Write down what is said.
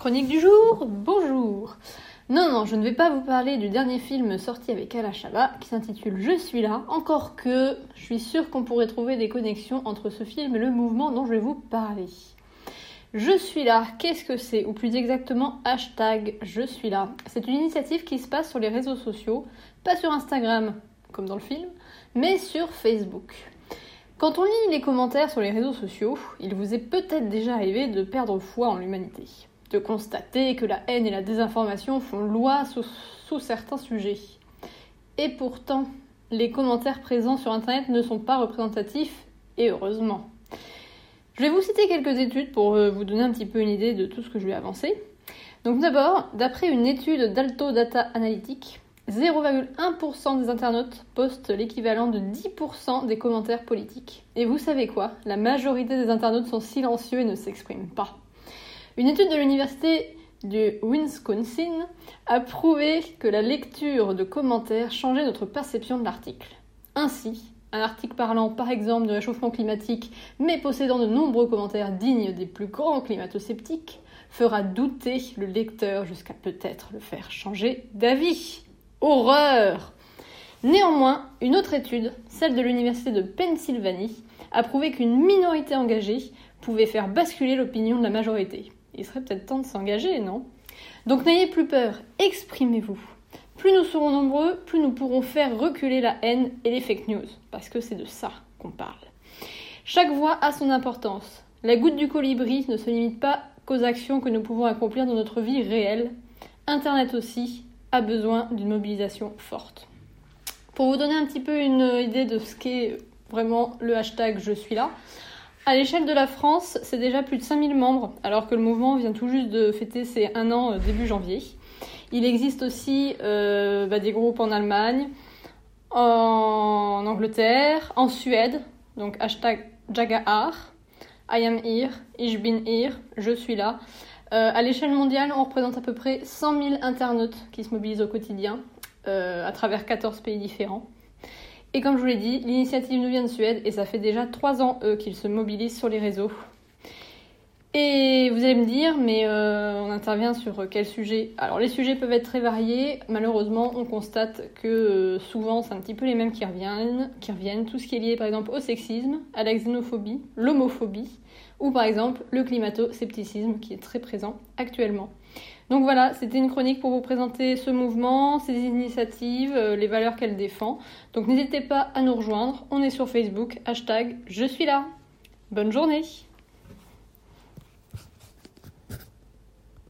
Chronique du jour, bonjour Non, non, je ne vais pas vous parler du dernier film sorti avec Alain qui s'intitule Je suis là, encore que je suis sûre qu'on pourrait trouver des connexions entre ce film et le mouvement dont je vais vous parler. Je suis là, qu'est-ce que c'est? Ou plus exactement, hashtag Je suis là. C'est une initiative qui se passe sur les réseaux sociaux, pas sur Instagram, comme dans le film, mais sur Facebook. Quand on lit les commentaires sur les réseaux sociaux, il vous est peut-être déjà arrivé de perdre foi en l'humanité de constater que la haine et la désinformation font loi sous, certains sujets. Et pourtant, les commentaires présents sur Internet ne sont pas représentatifs, et heureusement. Je vais vous citer quelques études pour euh, vous donner un petit peu une idée de tout ce que je vais avancer. Donc d'abord, d'après une étude d'Alto Data Analytics, 0,1% des internautes postent l'équivalent de 10% des commentaires politiques. Et vous savez quoi? La majorité des internautes sont silencieux et ne s'expriment pas. Une étude de l'université du Wisconsin a prouvé que la lecture de commentaires changeait notre perception de l'article. Ainsi, un article parlant par exemple de réchauffement climatique, mais possédant de nombreux commentaires dignes des plus grands climato-sceptiques, fera douter le lecteur jusqu'à peut-être le faire changer d'avis. Horreur Néanmoins, une autre étude, celle de l'université de Pennsylvanie, a prouvé qu'une minorité engagée pouvait faire basculer l'opinion de la majorité il serait peut-être temps de s'engager, non? Donc n'ayez plus peur, exprimez-vous. Plus nous serons nombreux, plus nous pourrons faire reculer la haine et les fake news, parce que c'est de ça qu'on parle. Chaque voix a son importance. La goutte du colibri ne se limite pas qu'aux actions que nous pouvons accomplir dans notre vie réelle. Internet aussi a besoin d'une mobilisation forte. Pour vous donner un petit peu une idée de ce qu'est vraiment le hashtag Je suis là, à l'échelle de la France, c'est déjà plus de 5000 membres, alors que le mouvement vient tout juste de fêter ses un an euh, début janvier. Il existe aussi euh, bah, des groupes en Allemagne, en Angleterre, en Suède, donc hashtag Jagaar, I am here, Ich bin here, je suis là. Euh, à l'échelle mondiale, on représente à peu près 100 000 internautes qui se mobilisent au quotidien à travers 14 pays différents. Et comme je vous l'ai dit, l'initiative nous vient de Suède et ça fait déjà trois ans eux qu'ils se mobilisent sur les réseaux. Et vous allez me dire, mais euh, on intervient sur quel sujet? Alors les sujets peuvent être très variés. Malheureusement, on constate que euh, souvent c'est un petit peu les mêmes qui reviennent, qui reviennent. Tout ce qui est lié par exemple au sexisme, à la xénophobie, l'homophobie, ou par exemple le climato-scepticisme qui est très présent actuellement. Donc voilà, c'était une chronique pour vous présenter ce mouvement, ses initiatives, euh, les valeurs qu'elle défend. Donc n'hésitez pas à nous rejoindre, on est sur Facebook, hashtag je suis là. Bonne journée